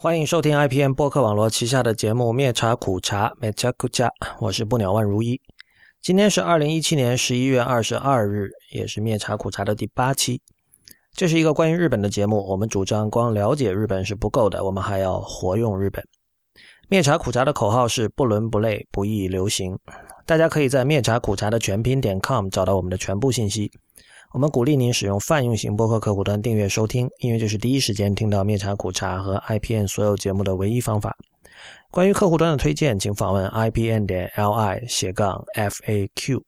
欢迎收听 IPN 播客网络旗下的节目《灭茶苦茶》灭茶苦茶，我是不鸟万如一。今天是二零一七年十一月二十二日，也是灭茶苦茶的第八期。这是一个关于日本的节目，我们主张光了解日本是不够的，我们还要活用日本。灭茶苦茶的口号是不伦不类，不易流行。大家可以在灭茶苦茶的全拼点 com 找到我们的全部信息。我们鼓励您使用泛用型播客客户端订阅收听，因为这是第一时间听到灭茶苦茶和 IPN 所有节目的唯一方法。关于客户端的推荐，请访问 IPN 点 LI 斜杠 FAQ。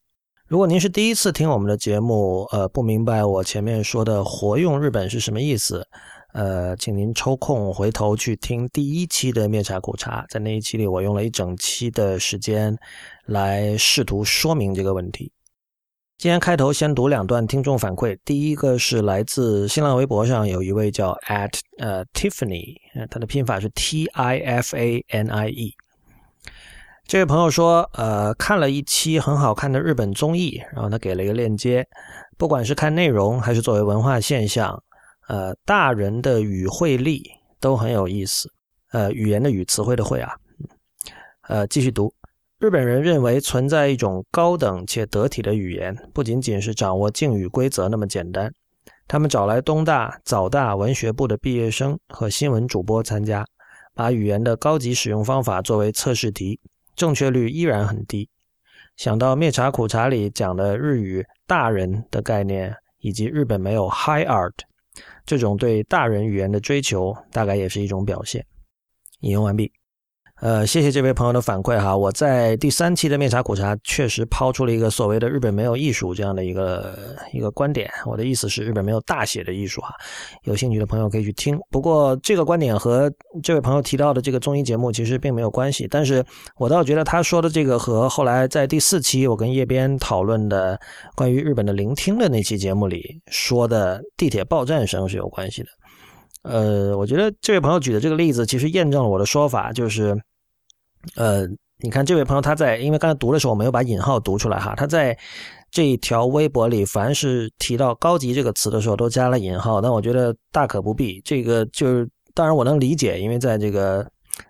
如果您是第一次听我们的节目，呃，不明白我前面说的活用日本是什么意思，呃，请您抽空回头去听第一期的灭茶苦茶，在那一期里，我用了一整期的时间来试图说明这个问题。今天开头先读两段听众反馈。第一个是来自新浪微博上有一位叫 at 呃 Tiffany，他的拼法是 T I F A N I E。这位朋友说，呃，看了一期很好看的日本综艺，然后他给了一个链接。不管是看内容还是作为文化现象，呃，大人的语汇力都很有意思。呃，语言的语，词汇的汇啊。呃，继续读。日本人认为存在一种高等且得体的语言，不仅仅是掌握敬语规则那么简单。他们找来东大、早大文学部的毕业生和新闻主播参加，把语言的高级使用方法作为测试题，正确率依然很低。想到灭茶苦茶里讲的日语“大人”的概念，以及日本没有 “high art” 这种对大人语言的追求，大概也是一种表现。引用完毕。呃，谢谢这位朋友的反馈哈。我在第三期的面茶苦茶确实抛出了一个所谓的日本没有艺术这样的一个一个观点。我的意思是日本没有大写的艺术哈。有兴趣的朋友可以去听。不过这个观点和这位朋友提到的这个综艺节目其实并没有关系。但是我倒觉得他说的这个和后来在第四期我跟叶边讨论的关于日本的聆听的那期节目里说的地铁报站声是有关系的。呃，我觉得这位朋友举的这个例子其实验证了我的说法，就是。呃，你看这位朋友他在，因为刚才读的时候我没有把引号读出来哈，他在这一条微博里，凡是提到“高级”这个词的时候都加了引号，但我觉得大可不必。这个就是，当然我能理解，因为在这个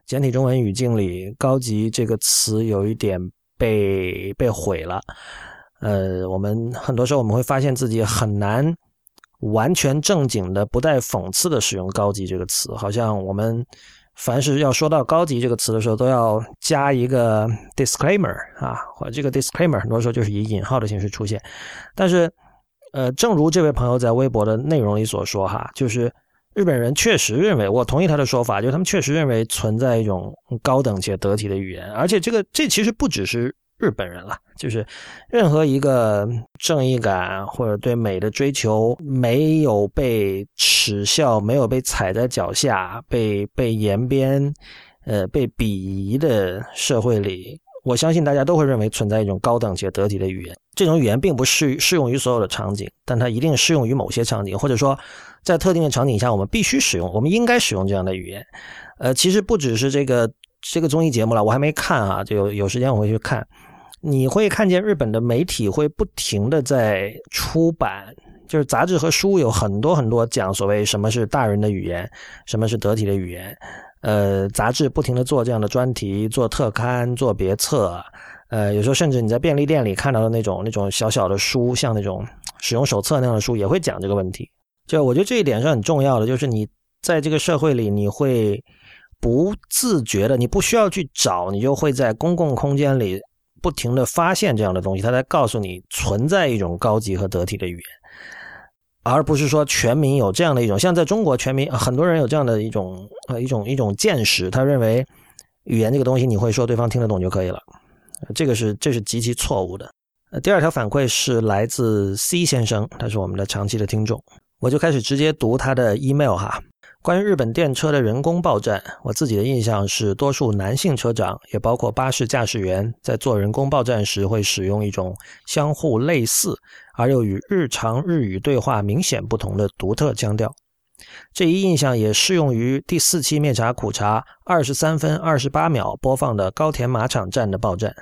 简体中文语境里，“高级”这个词有一点被被毁了。呃，我们很多时候我们会发现自己很难完全正经的、不带讽刺的使用“高级”这个词，好像我们。凡是要说到“高级”这个词的时候，都要加一个 disclaimer 啊，或者这个 disclaimer 很多时候就是以引号的形式出现。但是，呃，正如这位朋友在微博的内容里所说，哈，就是日本人确实认为，我同意他的说法，就是他们确实认为存在一种高等且得体的语言，而且这个这其实不只是。日本人了，就是任何一个正义感或者对美的追求没有被耻笑、没有被踩在脚下、被被延边、呃被鄙夷的社会里，我相信大家都会认为存在一种高等且得体的语言。这种语言并不适适用于所有的场景，但它一定适用于某些场景，或者说在特定的场景下，我们必须使用，我们应该使用这样的语言。呃，其实不只是这个这个综艺节目了，我还没看啊，就有有时间我会去看。你会看见日本的媒体会不停的在出版，就是杂志和书有很多很多讲所谓什么是大人的语言，什么是得体的语言。呃，杂志不停的做这样的专题，做特刊，做别册。呃，有时候甚至你在便利店里看到的那种那种小小的书，像那种使用手册那样的书，也会讲这个问题。就我觉得这一点是很重要的，就是你在这个社会里，你会不自觉的，你不需要去找，你就会在公共空间里。不停的发现这样的东西，他在告诉你存在一种高级和得体的语言，而不是说全民有这样的一种，像在中国全民很多人有这样的一种呃一种一种见识，他认为语言这个东西你会说对方听得懂就可以了，这个是这是极其错误的。第二条反馈是来自 C 先生，他是我们的长期的听众，我就开始直接读他的 email 哈。关于日本电车的人工报站，我自己的印象是，多数男性车长，也包括巴士驾驶员，在做人工报站时会使用一种相互类似而又与日常日语对话明显不同的独特腔调。这一印象也适用于第四期灭茶苦茶二十三分二十八秒播放的高田马场站的报站。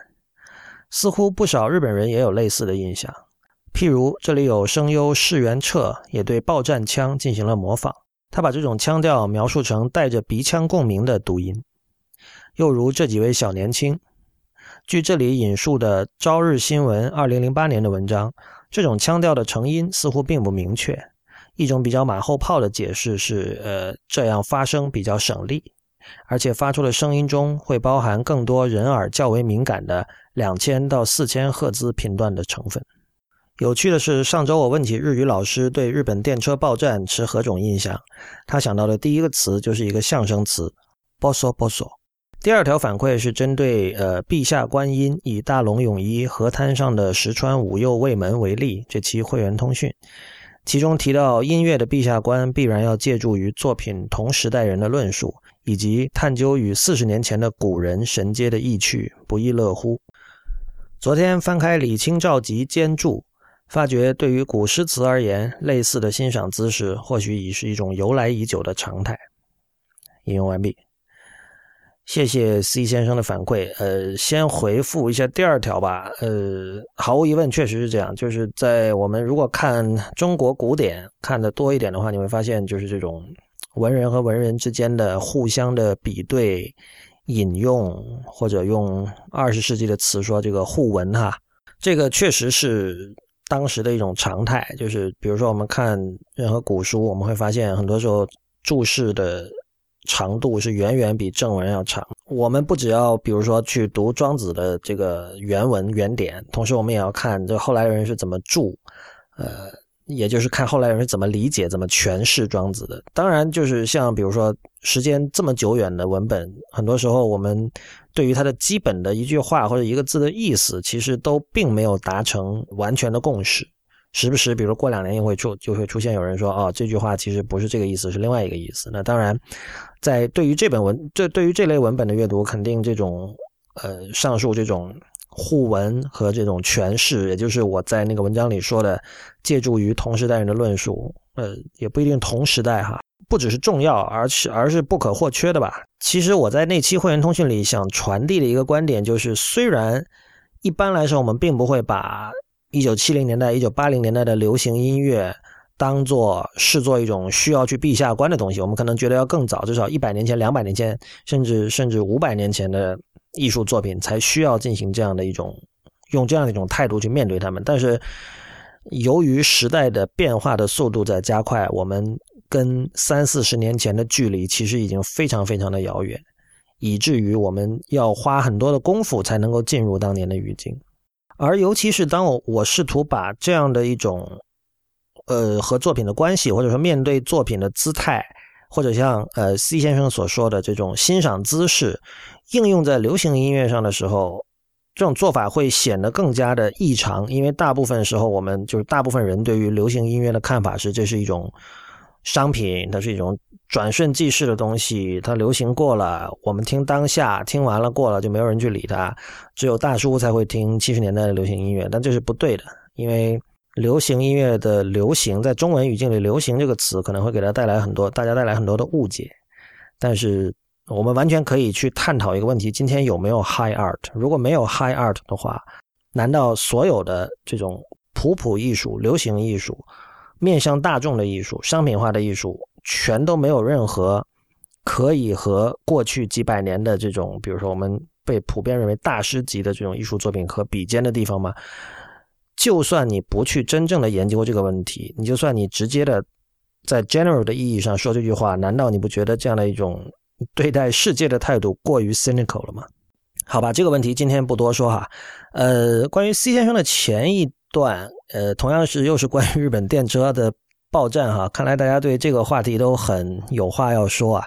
似乎不少日本人也有类似的印象，譬如这里有声优世元彻也对报站腔进行了模仿。他把这种腔调描述成带着鼻腔共鸣的读音。又如这几位小年轻，据这里引述的《朝日新闻》二零零八年的文章，这种腔调的成因似乎并不明确。一种比较马后炮的解释是，呃，这样发声比较省力，而且发出的声音中会包含更多人耳较为敏感的两千到四千赫兹频段的成分。有趣的是，上周我问起日语老师对日本电车报站持何种印象，他想到的第一个词就是一个象声词 “boso boso”。第二条反馈是针对呃陛下观音以大龙泳衣河滩上的石川五右卫门为例这期会员通讯。其中提到音乐的陛下观必然要借助于作品同时代人的论述，以及探究与四十年前的古人神接的意趣，不亦乐乎。昨天翻开李清照集兼注，发觉对于古诗词而言，类似的欣赏姿势或许已是一种由来已久的常态。引用完毕。谢谢 C 先生的反馈。呃，先回复一下第二条吧。呃，毫无疑问，确实是这样。就是在我们如果看中国古典看的多一点的话，你会发现，就是这种文人和文人之间的互相的比对、引用，或者用二十世纪的词说，这个互文哈，这个确实是当时的一种常态。就是比如说，我们看任何古书，我们会发现，很多时候注释的。长度是远远比正文要长。我们不只要，比如说去读庄子的这个原文原点，同时我们也要看这后来人是怎么注，呃，也就是看后来人是怎么理解、怎么诠释庄子的。当然，就是像比如说时间这么久远的文本，很多时候我们对于它的基本的一句话或者一个字的意思，其实都并没有达成完全的共识。时不时，比如过两年又会出，就会出现有人说：“哦，这句话其实不是这个意思，是另外一个意思。”那当然，在对于这本文，这对于这类文本的阅读，肯定这种呃上述这种互文和这种诠释，也就是我在那个文章里说的，借助于同时代人的论述，呃，也不一定同时代哈，不只是重要，而是而是不可或缺的吧。其实我在那期会员通讯里想传递的一个观点就是，虽然一般来说我们并不会把。一九七零年代、一九八零年代的流行音乐，当做视作一种需要去避下观的东西，我们可能觉得要更早，至少一百年前、两百年前，甚至甚至五百年前的艺术作品才需要进行这样的一种用这样的一种态度去面对他们。但是，由于时代的变化的速度在加快，我们跟三四十年前的距离其实已经非常非常的遥远，以至于我们要花很多的功夫才能够进入当年的语境。而尤其是当我我试图把这样的一种，呃，和作品的关系，或者说面对作品的姿态，或者像呃 C 先生所说的这种欣赏姿势，应用在流行音乐上的时候，这种做法会显得更加的异常，因为大部分时候我们就是大部分人对于流行音乐的看法是，这是一种商品，它是一种。转瞬即逝的东西，它流行过了，我们听当下，听完了过了就没有人去理它，只有大叔才会听七十年代的流行音乐，但这是不对的，因为流行音乐的流行，在中文语境里，流行这个词可能会给它带来很多，大家带来很多的误解。但是我们完全可以去探讨一个问题：今天有没有 high art？如果没有 high art 的话，难道所有的这种普普艺术、流行艺术、面向大众的艺术、商品化的艺术？全都没有任何可以和过去几百年的这种，比如说我们被普遍认为大师级的这种艺术作品和比肩的地方吗？就算你不去真正的研究这个问题，你就算你直接的在 general 的意义上说这句话，难道你不觉得这样的一种对待世界的态度过于 cynical 了吗？好吧，这个问题今天不多说哈。呃，关于 C 先生的前一段，呃，同样是又是关于日本电车的。报站哈，看来大家对这个话题都很有话要说啊。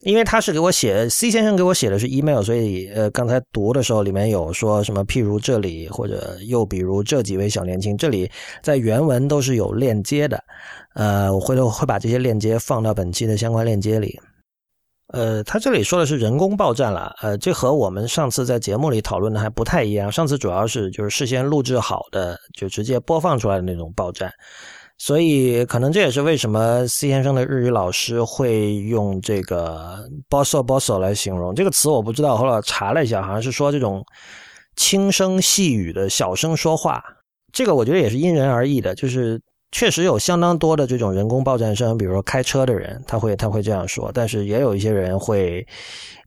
因为他是给我写，C 先生给我写的是 email，所以呃，刚才读的时候里面有说什么，譬如这里或者又比如这几位小年轻，这里在原文都是有链接的。呃，我回头会把这些链接放到本期的相关链接里。呃，他这里说的是人工报站了，呃，这和我们上次在节目里讨论的还不太一样。上次主要是就是事先录制好的，就直接播放出来的那种报站。所以，可能这也是为什么 C 先生的日语老师会用这个 “bosso bosso” 来形容这个词。我不知道，后来查了一下，好像是说这种轻声细语的小声说话。这个我觉得也是因人而异的。就是确实有相当多的这种人工报站声，比如说开车的人，他会他会这样说，但是也有一些人会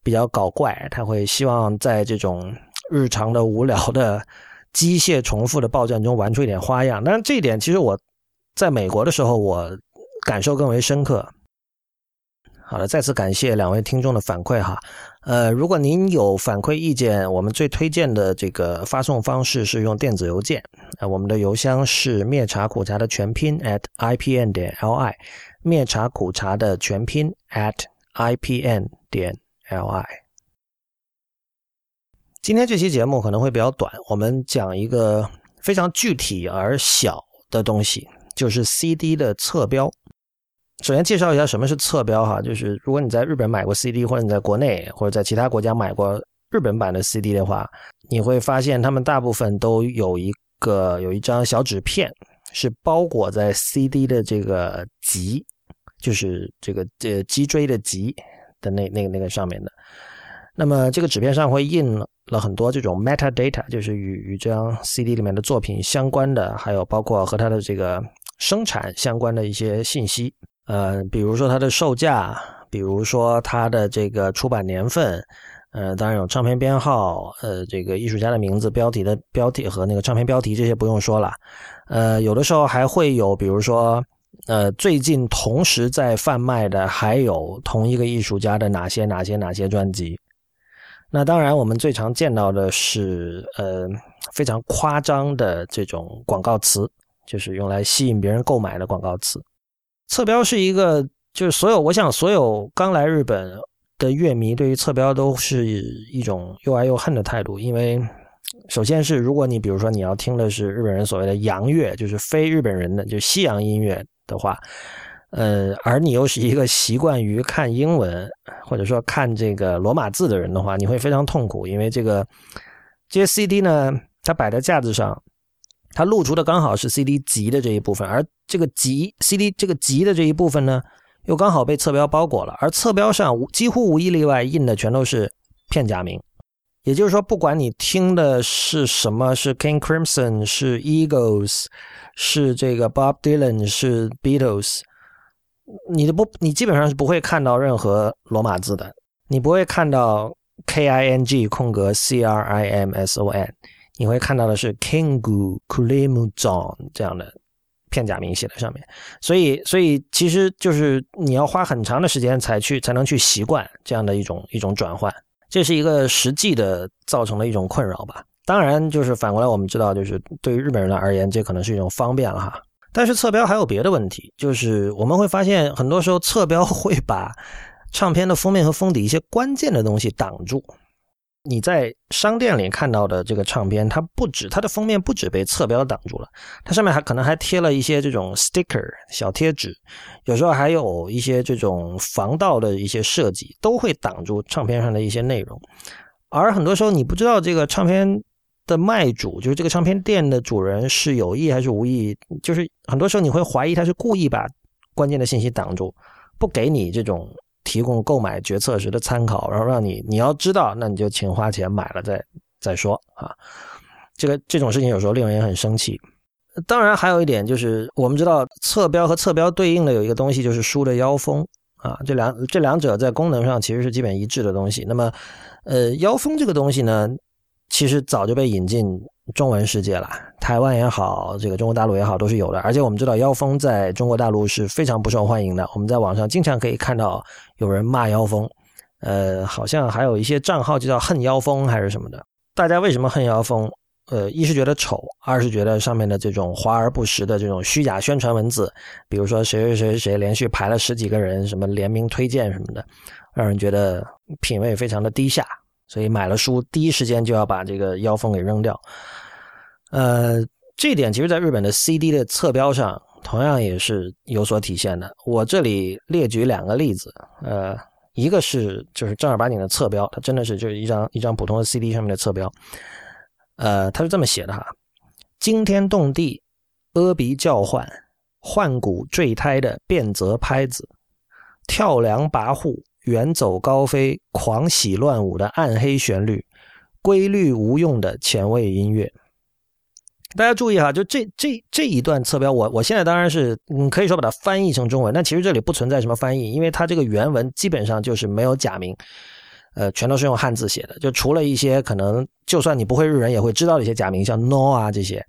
比较搞怪，他会希望在这种日常的无聊的机械重复的报站中玩出一点花样。但是这一点其实我在美国的时候，我感受更为深刻。好了，再次感谢两位听众的反馈哈。呃，如果您有反馈意见，我们最推荐的这个发送方式是用电子邮件。呃，我们的邮箱是灭茶苦茶的全拼 at ipn 点 li，灭茶苦茶的全拼 at ipn 点 li。今天这期节目可能会比较短，我们讲一个非常具体而小的东西，就是 CD 的侧标。首先介绍一下什么是侧标哈，就是如果你在日本买过 CD，或者你在国内或者在其他国家买过日本版的 CD 的话，你会发现他们大部分都有一个有一张小纸片，是包裹在 CD 的这个脊，就是这个这脊椎的脊的那那个那个上面的。那么这个纸片上会印了很多这种 metadata，就是与与这张 CD 里面的作品相关的，还有包括和它的这个生产相关的一些信息。呃，比如说它的售价，比如说它的这个出版年份，呃，当然有唱片编号，呃，这个艺术家的名字、标题的标题和那个唱片标题这些不用说了，呃，有的时候还会有，比如说，呃，最近同时在贩卖的还有同一个艺术家的哪些哪些哪些专辑。那当然，我们最常见到的是，呃，非常夸张的这种广告词，就是用来吸引别人购买的广告词。侧标是一个，就是所有，我想所有刚来日本的乐迷对于侧标都是一种又爱又恨的态度。因为，首先是如果你比如说你要听的是日本人所谓的洋乐，就是非日本人的就西洋音乐的话，呃，而你又是一个习惯于看英文或者说看这个罗马字的人的话，你会非常痛苦，因为这个这些 CD 呢，它摆在架子上。它露出的刚好是 CD 集的这一部分，而这个集 CD 这个集的这一部分呢，又刚好被侧标包裹了。而侧标上几乎无一例外印的全都是片假名，也就是说，不管你听的是什么，是 King Crimson，是 Eagles，是这个 Bob Dylan，是 Beatles，你的不，你基本上是不会看到任何罗马字的，你不会看到 K I N G 空格 C R I M S O N。你会看到的是 Kingu Kulimu John 这样的片假名写在上面，所以，所以其实就是你要花很长的时间才去才能去习惯这样的一种一种转换，这是一个实际的造成的一种困扰吧。当然，就是反过来我们知道，就是对于日本人而言，这可能是一种方便了哈。但是侧标还有别的问题，就是我们会发现很多时候侧标会把唱片的封面和封底一些关键的东西挡住。你在商店里看到的这个唱片，它不止它的封面不止被侧标挡住了，它上面还可能还贴了一些这种 sticker 小贴纸，有时候还有一些这种防盗的一些设计，都会挡住唱片上的一些内容。而很多时候你不知道这个唱片的卖主，就是这个唱片店的主人是有意还是无意，就是很多时候你会怀疑他是故意把关键的信息挡住，不给你这种。提供购买决策时的参考，然后让你你要知道，那你就请花钱买了再再说啊。这个这种事情有时候令人也很生气。当然，还有一点就是，我们知道侧标和侧标对应的有一个东西就是书的腰封啊，这两这两者在功能上其实是基本一致的东西。那么，呃，腰封这个东西呢，其实早就被引进。中文世界了，台湾也好，这个中国大陆也好，都是有的。而且我们知道，妖风在中国大陆是非常不受欢迎的。我们在网上经常可以看到有人骂妖风，呃，好像还有一些账号就叫“恨妖风”还是什么的。大家为什么恨妖风？呃，一是觉得丑，二是觉得上面的这种华而不实的这种虚假宣传文字，比如说谁谁谁谁连续排了十几个人，什么联名推荐什么的，让人觉得品味非常的低下。所以买了书，第一时间就要把这个腰风给扔掉。呃，这点其实在日本的 CD 的侧标上，同样也是有所体现的。我这里列举两个例子，呃，一个是就是正儿八经的侧标，它真的是就是一张一张普通的 CD 上面的侧标。呃，它是这么写的哈：惊天动地、阿鼻叫唤、换骨坠胎的变则拍子，跳梁跋扈。远走高飞、狂喜乱舞的暗黑旋律，规律无用的前卫音乐。大家注意哈，就这这这一段侧标，我我现在当然是嗯可以说把它翻译成中文，但其实这里不存在什么翻译，因为它这个原文基本上就是没有假名，呃，全都是用汉字写的，就除了一些可能就算你不会日文也会知道的一些假名，像 no 啊这些，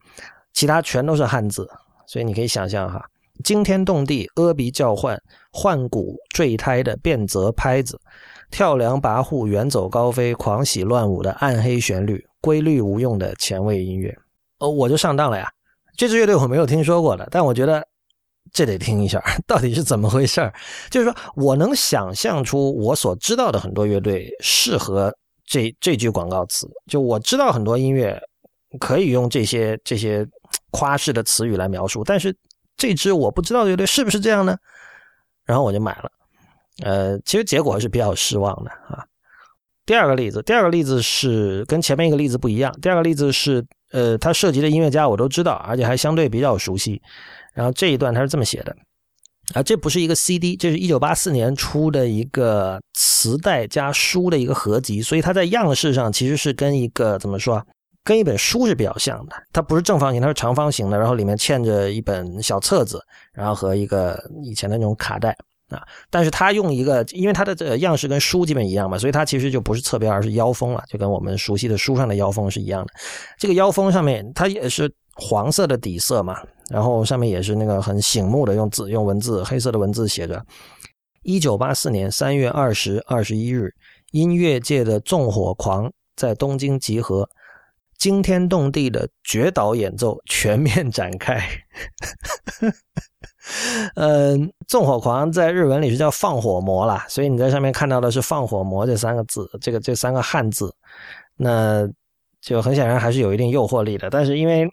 其他全都是汉字，所以你可以想象哈，惊天动地、阿鼻叫唤、换骨坠胎的变则拍子，跳梁跋扈、远走高飞、狂喜乱舞的暗黑旋律，规律无用的前卫音乐。哦，我就上当了呀！这支乐队我没有听说过的，但我觉得这得听一下，到底是怎么回事就是说我能想象出我所知道的很多乐队适合这这句广告词，就我知道很多音乐可以用这些这些夸式的词语来描述，但是这支我不知道的乐队是不是这样呢？然后我就买了，呃，其实结果还是比较失望的啊。第二个例子，第二个例子是跟前面一个例子不一样，第二个例子是。呃，他涉及的音乐家我都知道，而且还相对比较熟悉。然后这一段他是这么写的，啊，这不是一个 CD，这是一九八四年出的一个磁带加书的一个合集，所以它在样式上其实是跟一个怎么说，跟一本书是比较像的。它不是正方形，它是长方形的，然后里面嵌着一本小册子，然后和一个以前的那种卡带。啊，但是它用一个，因为它的这个样式跟书基本一样嘛，所以它其实就不是侧边，而是腰封了，就跟我们熟悉的书上的腰封是一样的。这个腰封上面它也是黄色的底色嘛，然后上面也是那个很醒目的用字用文字黑色的文字写着：一九八四年三月二十二十一日，音乐界的纵火狂在东京集合，惊天动地的绝岛演奏全面展开。嗯，纵火狂在日文里是叫放火魔啦，所以你在上面看到的是放火魔这三个字，这个这三个汉字，那就很显然还是有一定诱惑力的。但是因为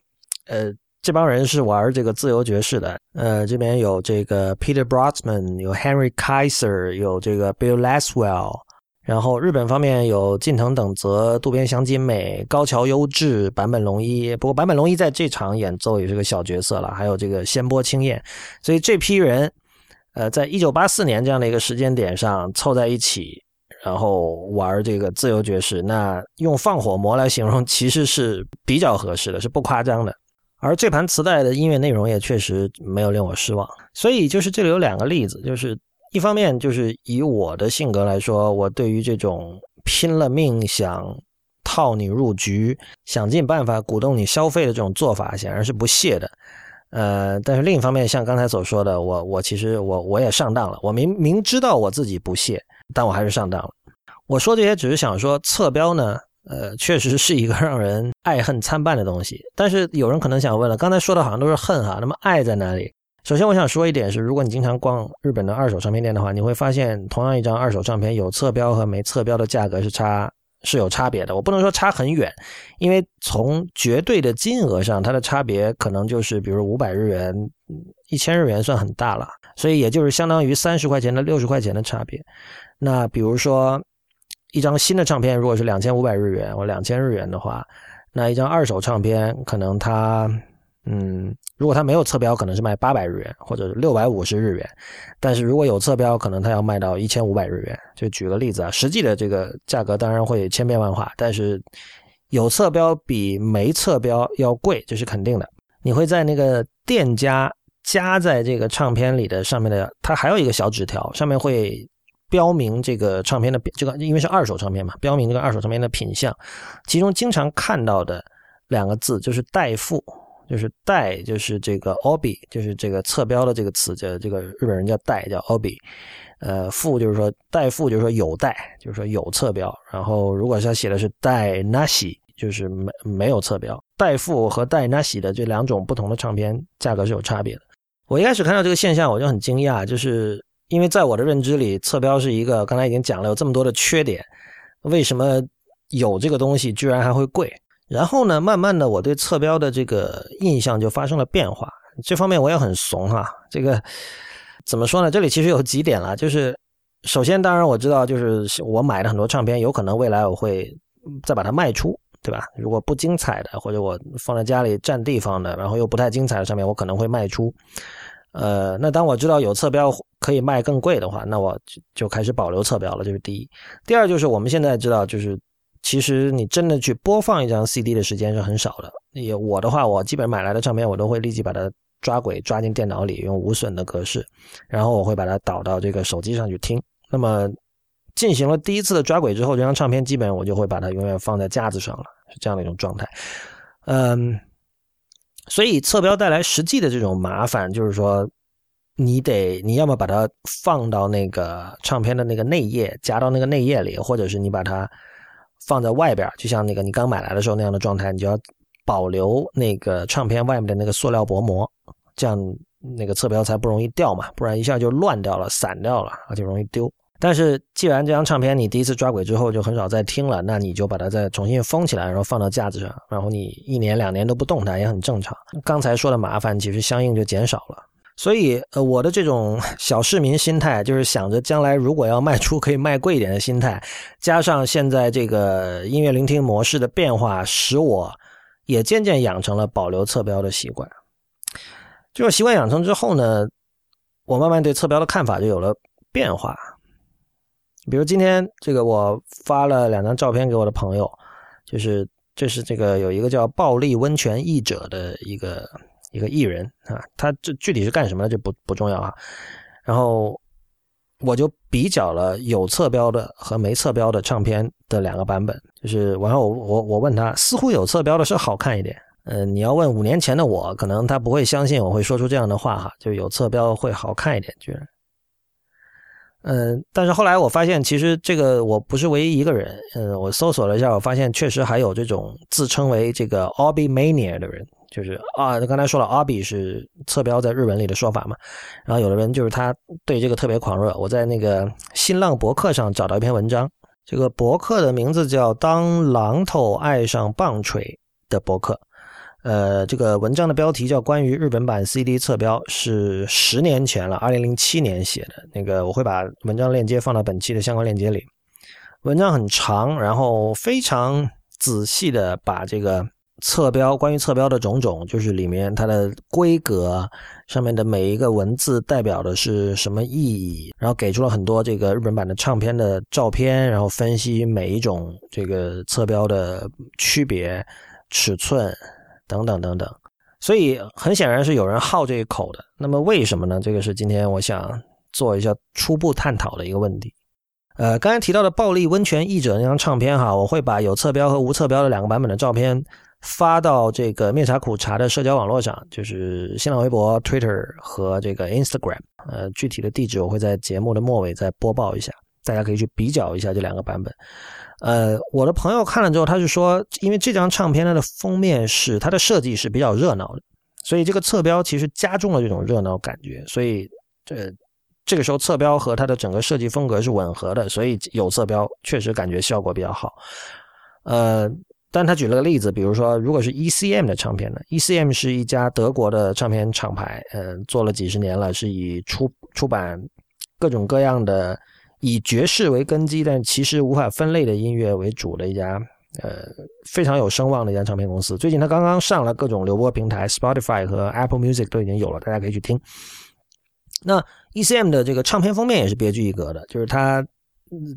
呃这帮人是玩这个自由爵士的，呃这边有这个 Peter Brosman，有 Henry Kaiser，有这个 Bill Laswell。然后日本方面有近藤等泽、渡边祥金美、高桥优质、坂本龙一。不过坂本龙一在这场演奏也是个小角色了。还有这个仙波清彦，所以这批人，呃，在一九八四年这样的一个时间点上凑在一起，然后玩这个自由爵士，那用放火魔来形容其实是比较合适的，是不夸张的。而这盘磁带的音乐内容也确实没有令我失望。所以就是这里有两个例子，就是。一方面就是以我的性格来说，我对于这种拼了命想套你入局、想尽办法鼓动你消费的这种做法，显然是不屑的。呃，但是另一方面，像刚才所说的，我我其实我我也上当了。我明明知道我自己不屑，但我还是上当了。我说这些只是想说，侧标呢，呃，确实是一个让人爱恨参半的东西。但是有人可能想问了，刚才说的好像都是恨哈，那么爱在哪里？首先，我想说一点是，如果你经常逛日本的二手唱片店的话，你会发现，同样一张二手唱片，有侧标和没侧标的价格是差是有差别的。我不能说差很远，因为从绝对的金额上，它的差别可能就是，比如五百日元、一千日元算很大了，所以也就是相当于三十块钱的六十块钱的差别。那比如说一张新的唱片，如果是两千五百日元或两千日元的话，那一张二手唱片可能它。嗯，如果它没有侧标，可能是卖八百日元或者六百五十日元，但是如果有侧标，可能它要卖到一千五百日元。就举个例子啊，实际的这个价格当然会千变万化，但是有侧标比没侧标要贵，这是肯定的。你会在那个店家加在这个唱片里的上面的，它还有一个小纸条，上面会标明这个唱片的这个，因为是二手唱片嘛，标明这个二手唱片的品相，其中经常看到的两个字就是代付。就是代，就是这个 obi，就是这个侧标的这个词，叫这个日本人叫代，叫 obi。呃，副就是说代付，就是说有代，就是说有侧标。然后如果他写的是代 nashi，就是没没有侧标。代付和代 nashi 的这两种不同的唱片价格是有差别的。我一开始看到这个现象，我就很惊讶，就是因为在我的认知里，侧标是一个刚才已经讲了有这么多的缺点，为什么有这个东西居然还会贵？然后呢，慢慢的，我对侧标的这个印象就发生了变化。这方面我也很怂哈。这个怎么说呢？这里其实有几点了，就是首先，当然我知道，就是我买的很多唱片，有可能未来我会再把它卖出，对吧？如果不精彩的，或者我放在家里占地方的，然后又不太精彩的上面，我可能会卖出。呃，那当我知道有侧标可以卖更贵的话，那我就就开始保留侧标了。这是第一。第二就是我们现在知道，就是。其实你真的去播放一张 CD 的时间是很少的，也我的话，我基本买来的唱片，我都会立即把它抓轨抓进电脑里，用无损的格式，然后我会把它导到这个手机上去听。那么进行了第一次的抓轨之后，这张唱片基本我就会把它永远放在架子上了，是这样的一种状态。嗯，所以侧标带来实际的这种麻烦，就是说你得你要么把它放到那个唱片的那个内页，夹到那个内页里，或者是你把它放在外边，就像那个你刚买来的时候那样的状态，你就要保留那个唱片外面的那个塑料薄膜，这样那个侧标才不容易掉嘛，不然一下就乱掉了、散掉了，而且容易丢。但是，既然这张唱片你第一次抓轨之后就很少再听了，那你就把它再重新封起来，然后放到架子上，然后你一年两年都不动它也很正常。刚才说的麻烦其实相应就减少了。所以，呃，我的这种 小市民心态，就是想着将来如果要卖出可以卖贵一点的心态，加上现在这个音乐聆听模式的变化，使我也渐渐养成了保留侧标的习惯。这种习惯养成之后呢，我慢慢对侧标的看法就有了变化。比如今天这个，我发了两张照片给我的朋友，就是这是这个有一个叫暴力温泉译者的一个一个艺人啊，他这具体是干什么的就不不重要啊。然后我就比较了有侧标的和没侧标的唱片的两个版本，就是然后我我我问他，似乎有侧标的是好看一点。嗯，你要问五年前的我，可能他不会相信我会说出这样的话哈，就有侧标会好看一点，居然。嗯，但是后来我发现，其实这个我不是唯一一个人。嗯，我搜索了一下，我发现确实还有这种自称为这个 “Obi Mania” 的人，就是啊，刚才说了，Obi 是侧标在日文里的说法嘛。然后有的人就是他对这个特别狂热。我在那个新浪博客上找到一篇文章，这个博客的名字叫“当榔头爱上棒槌”的博客。呃，这个文章的标题叫《关于日本版 CD 侧标》，是十年前了，二零零七年写的。那个我会把文章链接放到本期的相关链接里。文章很长，然后非常仔细的把这个侧标，关于侧标的种种，就是里面它的规格上面的每一个文字代表的是什么意义，然后给出了很多这个日本版的唱片的照片，然后分析每一种这个侧标的区别、尺寸。等等等等，所以很显然是有人好这一口的。那么为什么呢？这个是今天我想做一下初步探讨的一个问题。呃，刚才提到的暴力温泉译者那张唱片哈，我会把有侧标和无侧标的两个版本的照片发到这个面茶苦茶的社交网络上，就是新浪微博、Twitter 和这个 Instagram。呃，具体的地址我会在节目的末尾再播报一下，大家可以去比较一下这两个版本。呃，我的朋友看了之后，他是说，因为这张唱片它的封面是它的设计是比较热闹的，所以这个侧标其实加重了这种热闹感觉，所以这这个时候侧标和它的整个设计风格是吻合的，所以有侧标确实感觉效果比较好。呃，但他举了个例子，比如说如果是 ECM 的唱片呢，ECM 是一家德国的唱片厂牌，嗯，做了几十年了，是以出出版各种各样的。以爵士为根基，但其实无法分类的音乐为主的一家，呃，非常有声望的一家唱片公司。最近他刚刚上了各种流播平台，Spotify 和 Apple Music 都已经有了，大家可以去听。那 ECM 的这个唱片封面也是别具一格的，就是它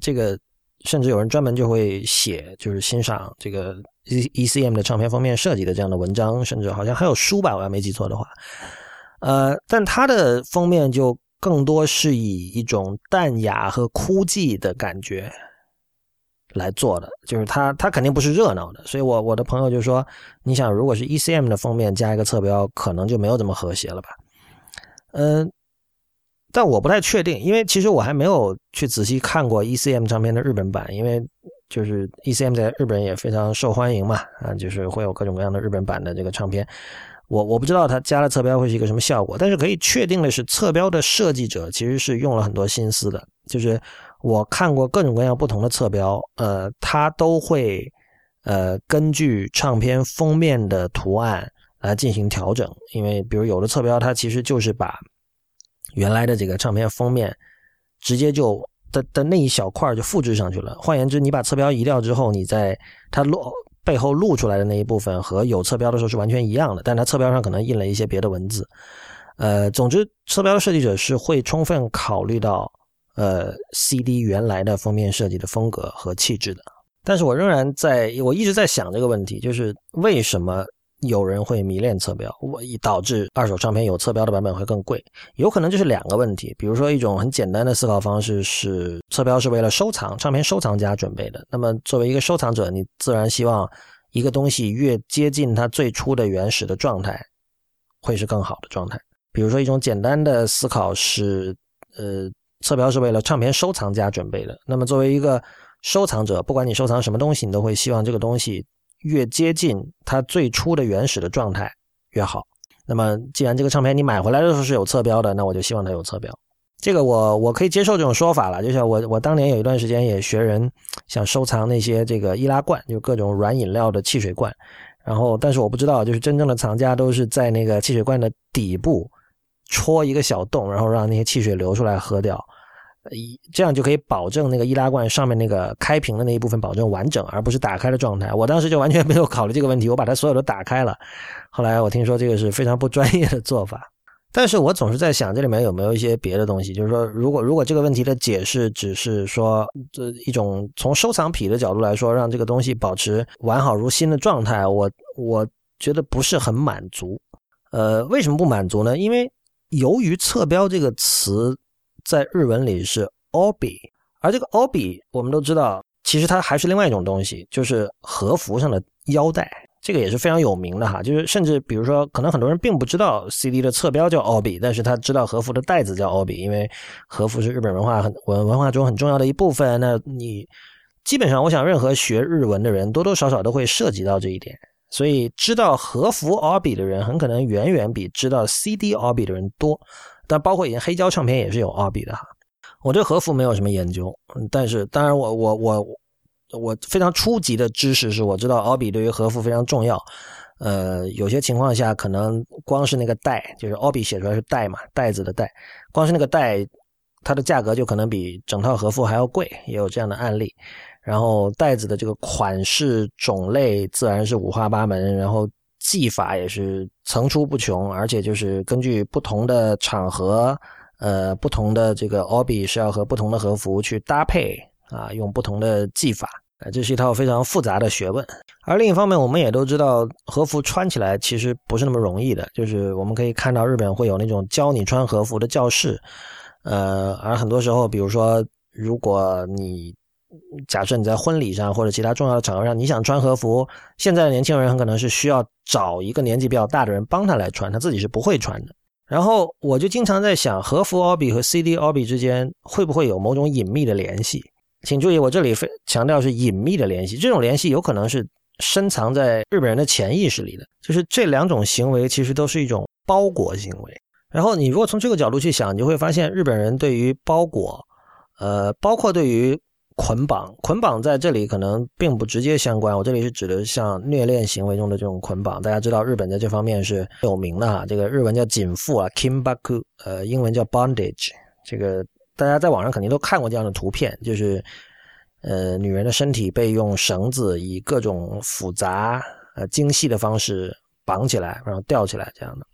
这个甚至有人专门就会写，就是欣赏这个 E E C M 的唱片封面设计的这样的文章，甚至好像还有书吧，我要没记错的话。呃，但它的封面就。更多是以一种淡雅和枯寂的感觉来做的，就是它，它肯定不是热闹的。所以，我我的朋友就说：“你想，如果是 ECM 的封面加一个侧标，可能就没有这么和谐了吧？”嗯，但我不太确定，因为其实我还没有去仔细看过 ECM 唱片的日本版，因为就是 ECM 在日本也非常受欢迎嘛，啊，就是会有各种各样的日本版的这个唱片。我我不知道它加了侧标会是一个什么效果，但是可以确定的是，侧标的设计者其实是用了很多心思的。就是我看过各种各样不同的侧标，呃，它都会呃根据唱片封面的图案来进行调整。因为比如有的侧标，它其实就是把原来的这个唱片封面直接就的的那一小块就复制上去了。换言之，你把侧标移掉之后，你在它落。背后露出来的那一部分和有侧标的时候是完全一样的，但它侧标上可能印了一些别的文字。呃，总之，侧标设计者是会充分考虑到呃 CD 原来的封面设计的风格和气质的。但是我仍然在，我一直在想这个问题，就是为什么有人会迷恋侧标，我导致二手唱片有侧标的版本会更贵。有可能就是两个问题，比如说一种很简单的思考方式是侧标是为了收藏，唱片收藏家准备的。那么作为一个收藏者，你自然希望一个东西越接近它最初的原始的状态，会是更好的状态。比如说一种简单的思考是，呃，侧标是为了唱片收藏家准备的。那么作为一个收藏者，不管你收藏什么东西，你都会希望这个东西。越接近它最初的原始的状态越好。那么，既然这个唱片你买回来的时候是有侧标的，那我就希望它有侧标。这个我我可以接受这种说法了。就像我我当年有一段时间也学人想收藏那些这个易拉罐，就各种软饮料的汽水罐。然后，但是我不知道，就是真正的藏家都是在那个汽水罐的底部戳一个小洞，然后让那些汽水流出来喝掉。一这样就可以保证那个易拉罐上面那个开瓶的那一部分保证完整，而不是打开的状态。我当时就完全没有考虑这个问题，我把它所有都打开了。后来我听说这个是非常不专业的做法，但是我总是在想这里面有没有一些别的东西，就是说如果如果这个问题的解释只是说这一种从收藏癖的角度来说，让这个东西保持完好如新的状态，我我觉得不是很满足。呃，为什么不满足呢？因为由于侧标这个词。在日文里是 obi，而这个 obi 我们都知道，其实它还是另外一种东西，就是和服上的腰带，这个也是非常有名的哈。就是甚至比如说，可能很多人并不知道 CD 的侧标叫 obi，但是他知道和服的带子叫 obi，因为和服是日本文化很文文化中很重要的一部分。那你基本上，我想任何学日文的人多多少少都会涉及到这一点，所以知道和服 obi 的人很可能远远比知道 CD obi 的人多。但包括以前黑胶唱片也是有奥比的哈，我对和服没有什么研究，但是当然我我我我非常初级的知识是我知道奥比对于和服非常重要，呃，有些情况下可能光是那个带，就是奥比写出来是带嘛，袋子的带，光是那个带，它的价格就可能比整套和服还要贵，也有这样的案例。然后袋子的这个款式种类自然是五花八门，然后。技法也是层出不穷，而且就是根据不同的场合，呃，不同的这个 obi 是要和不同的和服去搭配啊，用不同的技法，啊，这是一套非常复杂的学问。而另一方面，我们也都知道，和服穿起来其实不是那么容易的，就是我们可以看到日本会有那种教你穿和服的教室，呃，而很多时候，比如说，如果你假设你在婚礼上或者其他重要的场合上，你想穿和服，现在的年轻人很可能是需要找一个年纪比较大的人帮他来穿，他自己是不会穿的。然后我就经常在想，和服 OBI 和 CD OBI 之间会不会有某种隐秘的联系？请注意，我这里非强调是隐秘的联系，这种联系有可能是深藏在日本人的潜意识里的，就是这两种行为其实都是一种包裹行为。然后你如果从这个角度去想，你就会发现日本人对于包裹，呃，包括对于。捆绑，捆绑在这里可能并不直接相关。我这里是指的像虐恋行为中的这种捆绑。大家知道日本在这方面是有名的哈，这个日文叫紧缚啊，kimbaku，呃，英文叫 bondage。这个大家在网上肯定都看过这样的图片，就是呃，女人的身体被用绳子以各种复杂、呃精细的方式绑起来，然后吊起来这样的。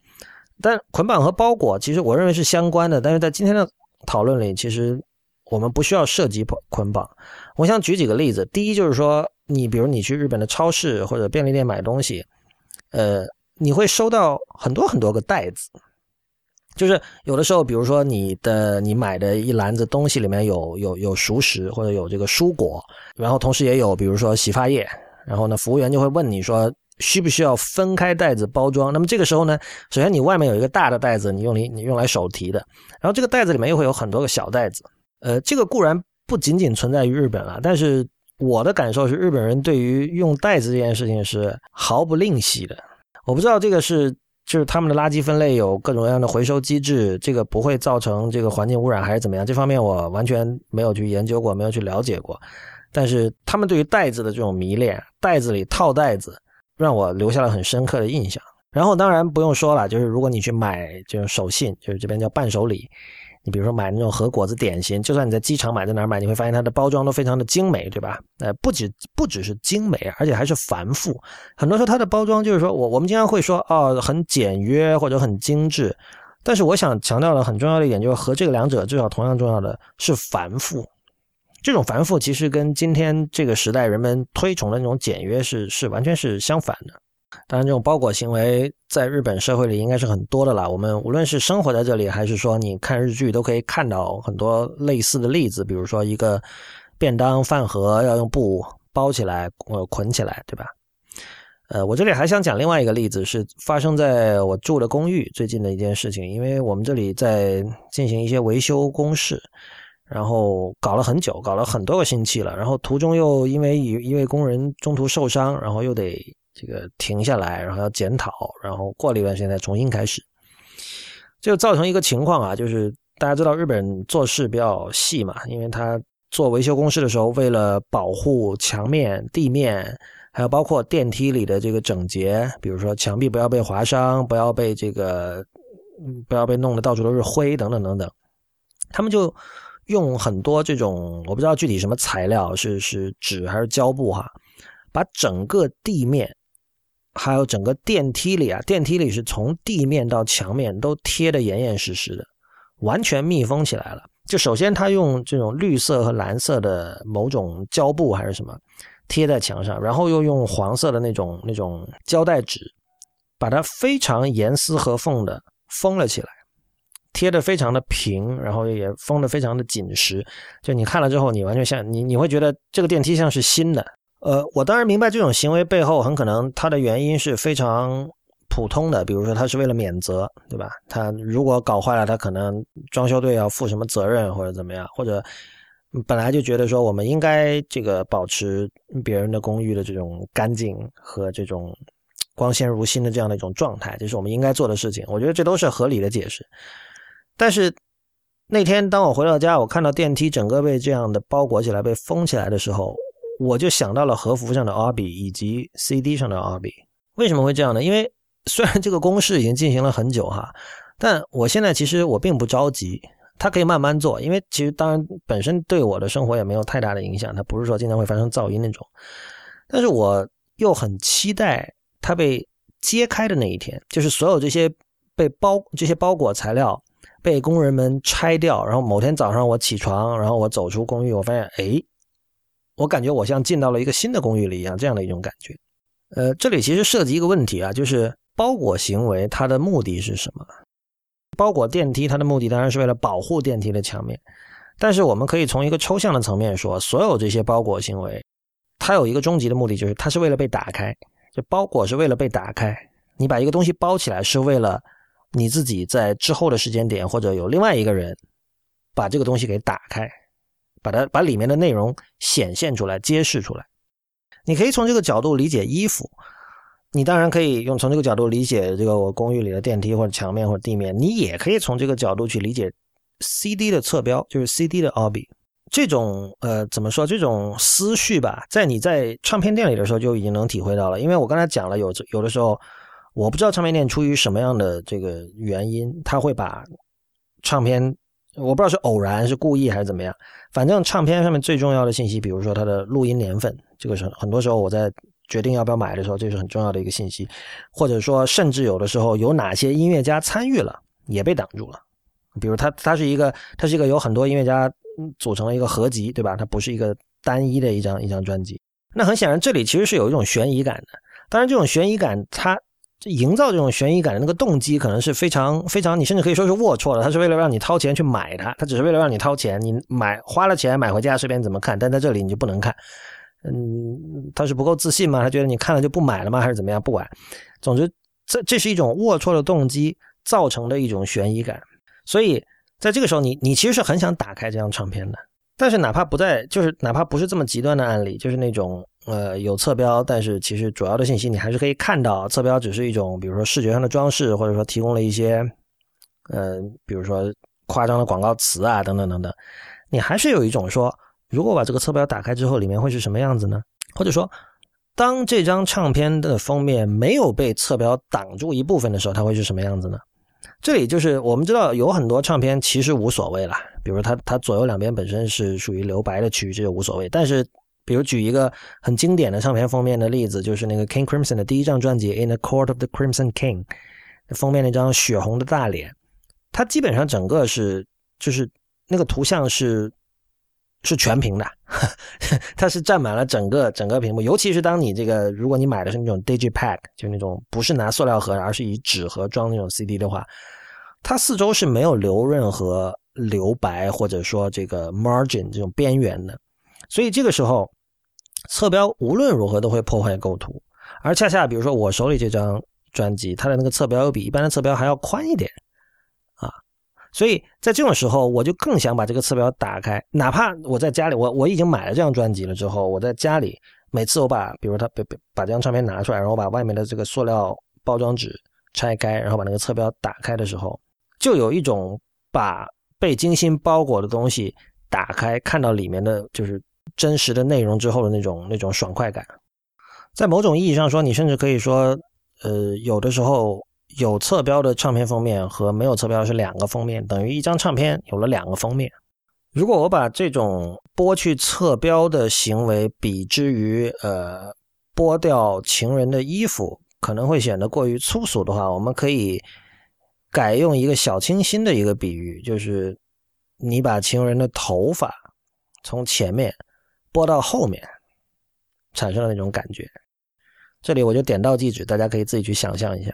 但捆绑和包裹其实我认为是相关的，但是在今天的讨论里，其实。我们不需要涉及捆绑。我想举几个例子。第一就是说，你比如你去日本的超市或者便利店买东西，呃，你会收到很多很多个袋子。就是有的时候，比如说你的你买的一篮子东西里面有有有熟食或者有这个蔬果，然后同时也有比如说洗发液，然后呢，服务员就会问你说需不需要分开袋子包装。那么这个时候呢，首先你外面有一个大的袋子，你用你你用来手提的，然后这个袋子里面又会有很多个小袋子。呃，这个固然不仅仅存在于日本了，但是我的感受是，日本人对于用袋子这件事情是毫不吝惜的。我不知道这个是就是他们的垃圾分类有各种各样的回收机制，这个不会造成这个环境污染还是怎么样？这方面我完全没有去研究过，没有去了解过。但是他们对于袋子的这种迷恋，袋子里套袋子，让我留下了很深刻的印象。然后当然不用说了，就是如果你去买这种手信，就是这边叫伴手礼。你比如说买那种和果子点心，就算你在机场买，在哪儿买，你会发现它的包装都非常的精美，对吧？呃，不止不只是精美，而且还是繁复。很多时候它的包装就是说我我们经常会说哦很简约或者很精致，但是我想强调的很重要的一点就是和这个两者至少同样重要的是繁复。这种繁复其实跟今天这个时代人们推崇的那种简约是是完全是相反的。当然，这种包裹行为在日本社会里应该是很多的啦。我们无论是生活在这里，还是说你看日剧，都可以看到很多类似的例子。比如说，一个便当饭盒要用布包起来，呃，捆起来，对吧？呃，我这里还想讲另外一个例子，是发生在我住的公寓最近的一件事情。因为我们这里在进行一些维修工事，然后搞了很久，搞了很多个星期了。然后途中又因为一一位工人中途受伤，然后又得。这个停下来，然后要检讨，然后过了一段时间再重新开始，就造成一个情况啊，就是大家知道日本做事比较细嘛，因为他做维修工事的时候，为了保护墙面、地面，还有包括电梯里的这个整洁，比如说墙壁不要被划伤，不要被这个不要被弄得到处都是灰等等等等，他们就用很多这种我不知道具体什么材料，是是纸还是胶布哈，把整个地面。还有整个电梯里啊，电梯里是从地面到墙面都贴得严严实实的，完全密封起来了。就首先他用这种绿色和蓝色的某种胶布还是什么贴在墙上，然后又用黄色的那种那种胶带纸把它非常严丝合缝的封了起来，贴的非常的平，然后也封的非常的紧实。就你看了之后，你完全像你你会觉得这个电梯像是新的。呃，我当然明白这种行为背后很可能它的原因是非常普通的，比如说他是为了免责，对吧？他如果搞坏了，他可能装修队要负什么责任或者怎么样，或者本来就觉得说我们应该这个保持别人的公寓的这种干净和这种光鲜如新的这样的一种状态，这是我们应该做的事情。我觉得这都是合理的解释。但是那天当我回到家，我看到电梯整个被这样的包裹起来、被封起来的时候。我就想到了和服上的 R B 以及 C D 上的 R B，为什么会这样呢？因为 虽然这个公式已经进行了很久哈，但我现在其实我并不着急，它可以慢慢做，因为其实当然本身对我的生活也没有太大的影响，它不是说经常会发生噪音那种，但是我又很期待它被揭开的那一天，就是所有这些被包这些包裹材料被工人们拆掉，然后某天早上我起床，然后我走出公寓，我发现哎。我感觉我像进到了一个新的公寓里一样，这样的一种感觉。呃，这里其实涉及一个问题啊，就是包裹行为它的目的是什么？包裹电梯它的目的当然是为了保护电梯的墙面，但是我们可以从一个抽象的层面说，所有这些包裹行为，它有一个终极的目的，就是它是为了被打开。就包裹是为了被打开，你把一个东西包起来是为了你自己在之后的时间点或者有另外一个人把这个东西给打开。把它把里面的内容显现出来、揭示出来。你可以从这个角度理解衣服，你当然可以用从这个角度理解这个我公寓里的电梯或者墙面或者地面。你也可以从这个角度去理解 CD 的侧标，就是 CD 的 OBI。这种呃怎么说？这种思绪吧，在你在唱片店里的时候就已经能体会到了。因为我刚才讲了，有有的时候我不知道唱片店出于什么样的这个原因，他会把唱片。我不知道是偶然、是故意还是怎么样，反正唱片上面最重要的信息，比如说它的录音年份，这个是很多时候我在决定要不要买的时候，这是很重要的一个信息。或者说，甚至有的时候有哪些音乐家参与了，也被挡住了。比如它，它是一个，它是一个有很多音乐家组成了一个合集，对吧？它不是一个单一的一张一张专辑。那很显然，这里其实是有一种悬疑感的。当然，这种悬疑感它。这营造这种悬疑感的那个动机可能是非常非常，你甚至可以说是龌龊的。他是为了让你掏钱去买它，他只是为了让你掏钱，你买花了钱买回家随便怎么看，但在这里你就不能看。嗯，他是不够自信吗？他觉得你看了就不买了吗？还是怎么样？不管，总之这这是一种龌龊的动机造成的一种悬疑感。所以在这个时候，你你其实是很想打开这张唱片的。但是哪怕不在，就是哪怕不是这么极端的案例，就是那种。呃，有侧标，但是其实主要的信息你还是可以看到。侧标只是一种，比如说视觉上的装饰，或者说提供了一些，呃，比如说夸张的广告词啊，等等等等。你还是有一种说，如果把这个侧标打开之后，里面会是什么样子呢？或者说，当这张唱片的封面没有被侧标挡住一部分的时候，它会是什么样子呢？这里就是我们知道有很多唱片其实无所谓了，比如它它左右两边本身是属于留白的区域，这就无所谓。但是比如举一个很经典的唱片封面的例子，就是那个 King Crimson 的第一张专辑《In the Court of the Crimson King》，封面那张血红的大脸，它基本上整个是就是那个图像是是全屏的，它是占满了整个整个屏幕。尤其是当你这个，如果你买的是那种 Digipack，就那种不是拿塑料盒，而是以纸盒装那种 CD 的话，它四周是没有留任何留白或者说这个 margin 这种边缘的。所以这个时候，侧标无论如何都会破坏构图。而恰恰比如说我手里这张专辑，它的那个侧标又比一般的侧标还要宽一点。所以在这种时候，我就更想把这个侧标打开，哪怕我在家里，我我已经买了这张专辑了之后，我在家里每次我把，比如他把把这张唱片拿出来，然后把外面的这个塑料包装纸拆开，然后把那个侧标打开的时候，就有一种把被精心包裹的东西打开，看到里面的就是真实的内容之后的那种那种爽快感。在某种意义上说，你甚至可以说，呃，有的时候。有侧标的唱片封面和没有侧标是两个封面，等于一张唱片有了两个封面。如果我把这种剥去侧标的行为比之于呃剥掉情人的衣服，可能会显得过于粗俗的话，我们可以改用一个小清新的一个比喻，就是你把情人的头发从前面播到后面，产生的那种感觉。这里我就点到即止，大家可以自己去想象一下。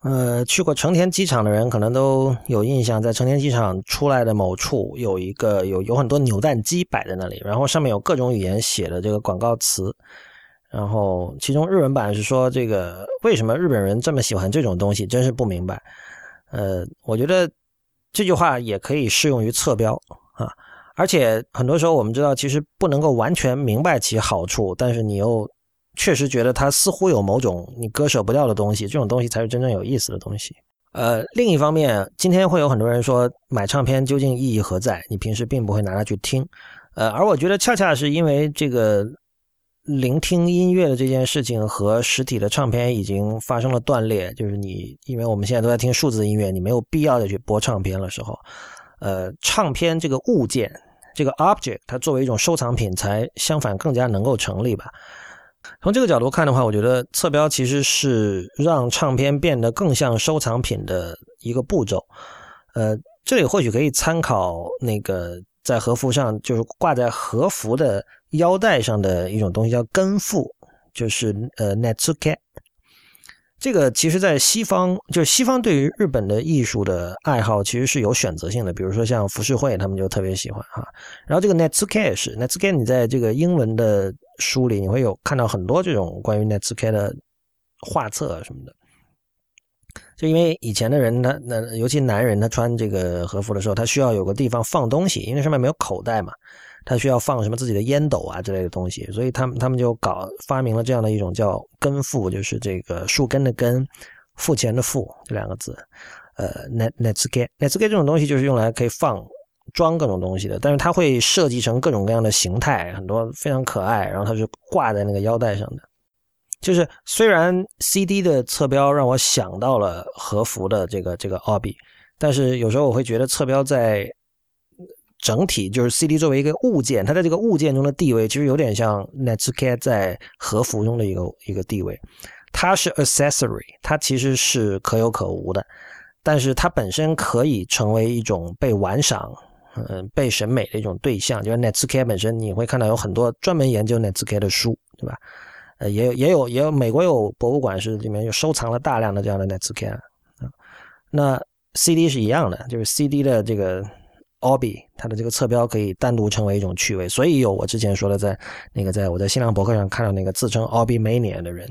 呃，去过成田机场的人可能都有印象，在成田机场出来的某处有一个有有很多扭蛋机摆在那里，然后上面有各种语言写的这个广告词，然后其中日文版是说这个为什么日本人这么喜欢这种东西，真是不明白。呃，我觉得这句话也可以适用于侧标啊，而且很多时候我们知道其实不能够完全明白其好处，但是你又。确实觉得它似乎有某种你割舍不掉的东西，这种东西才是真正有意思的东西。呃，另一方面，今天会有很多人说买唱片究竟意义何在？你平时并不会拿它去听。呃，而我觉得恰恰是因为这个聆听音乐的这件事情和实体的唱片已经发生了断裂，就是你因为我们现在都在听数字音乐，你没有必要再去播唱片的时候，呃，唱片这个物件，这个 object，它作为一种收藏品，才相反更加能够成立吧。从这个角度看的话，我觉得侧标其实是让唱片变得更像收藏品的一个步骤。呃，这里或许可以参考那个在和服上，就是挂在和服的腰带上的一种东西，叫根付，就是呃 netsuke。这个其实，在西方，就是西方对于日本的艺术的爱好，其实是有选择性的。比如说像浮世绘，他们就特别喜欢哈。然后这个 netsuke 是 netsuke，你在这个英文的书里，你会有看到很多这种关于 netsuke 的画册什么的。就因为以前的人，他那尤其男人，他穿这个和服的时候，他需要有个地方放东西，因为上面没有口袋嘛。他需要放什么自己的烟斗啊之类的东西，所以他们他们就搞发明了这样的一种叫根付，就是这个树根的根，付钱的付这两个字。呃，net netsuke netsuke 这种东西就是用来可以放装各种东西的，但是它会设计成各种各样的形态，很多非常可爱，然后它是挂在那个腰带上的。就是虽然 CD 的侧标让我想到了和服的这个这个 OBI，但是有时候我会觉得侧标在。整体就是 CD 作为一个物件，它在这个物件中的地位，其实有点像 Netsuke 在和服中的一个一个地位。它是 accessory，它其实是可有可无的，但是它本身可以成为一种被玩赏、嗯被审美的一种对象。就是 Netsuke 本身，你会看到有很多专门研究 Netsuke 的书，对吧？呃，也有也有也有美国有博物馆是里面有收藏了大量的这样的 Netsuke 啊。那 CD 是一样的，就是 CD 的这个。Obi，它的这个侧标可以单独成为一种趣味，所以有我之前说的，在那个在我在新浪博客上看到那个自称 Obi Mania 的人，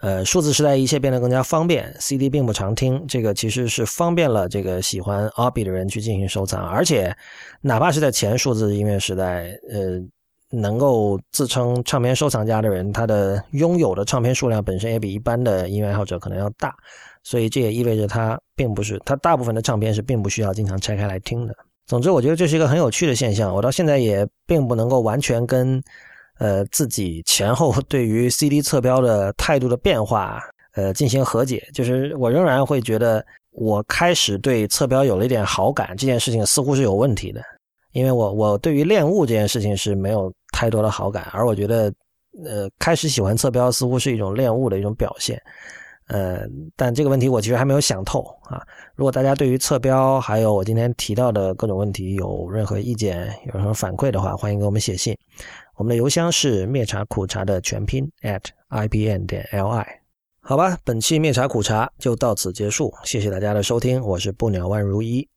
呃，数字时代一切变得更加方便，CD 并不常听，这个其实是方便了这个喜欢 Obi 的人去进行收藏，而且哪怕是在前数字音乐时代，呃，能够自称唱片收藏家的人，他的拥有的唱片数量本身也比一般的音乐爱好者可能要大，所以这也意味着他并不是他大部分的唱片是并不需要经常拆开来听的。总之，我觉得这是一个很有趣的现象。我到现在也并不能够完全跟，呃，自己前后 对于 CD 侧标的态度的变化，呃，进行和解。就是我仍然会觉得，我开始对侧标有了一点好感，这件事情似乎是有问题的。因为我我对于恋物这件事情是没有太多的好感，而我觉得，呃，开始喜欢侧标似乎是一种恋物的一种表现。呃，但这个问题我其实还没有想透啊。如果大家对于测标还有我今天提到的各种问题有任何意见、有什么反馈的话，欢迎给我们写信。我们的邮箱是灭茶苦茶的全拼 at i b n 点 l i。好吧，本期灭茶苦茶就到此结束，谢谢大家的收听，我是不鸟万如一。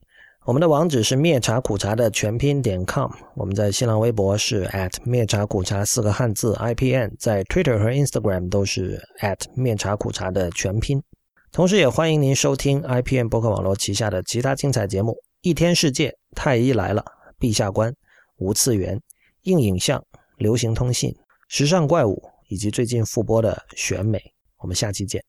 我们的网址是灭茶苦茶的全拼点 com，我们在新浪微博是 at 灭茶苦茶四个汉字 IPN，在 Twitter 和 Instagram 都是 at 灭茶苦茶的全拼。同时也欢迎您收听 IPN 博客网络旗下的其他精彩节目：一天世界、太医来了、陛下观、无次元、硬影像、流行通信、时尚怪物，以及最近复播的选美。我们下期见。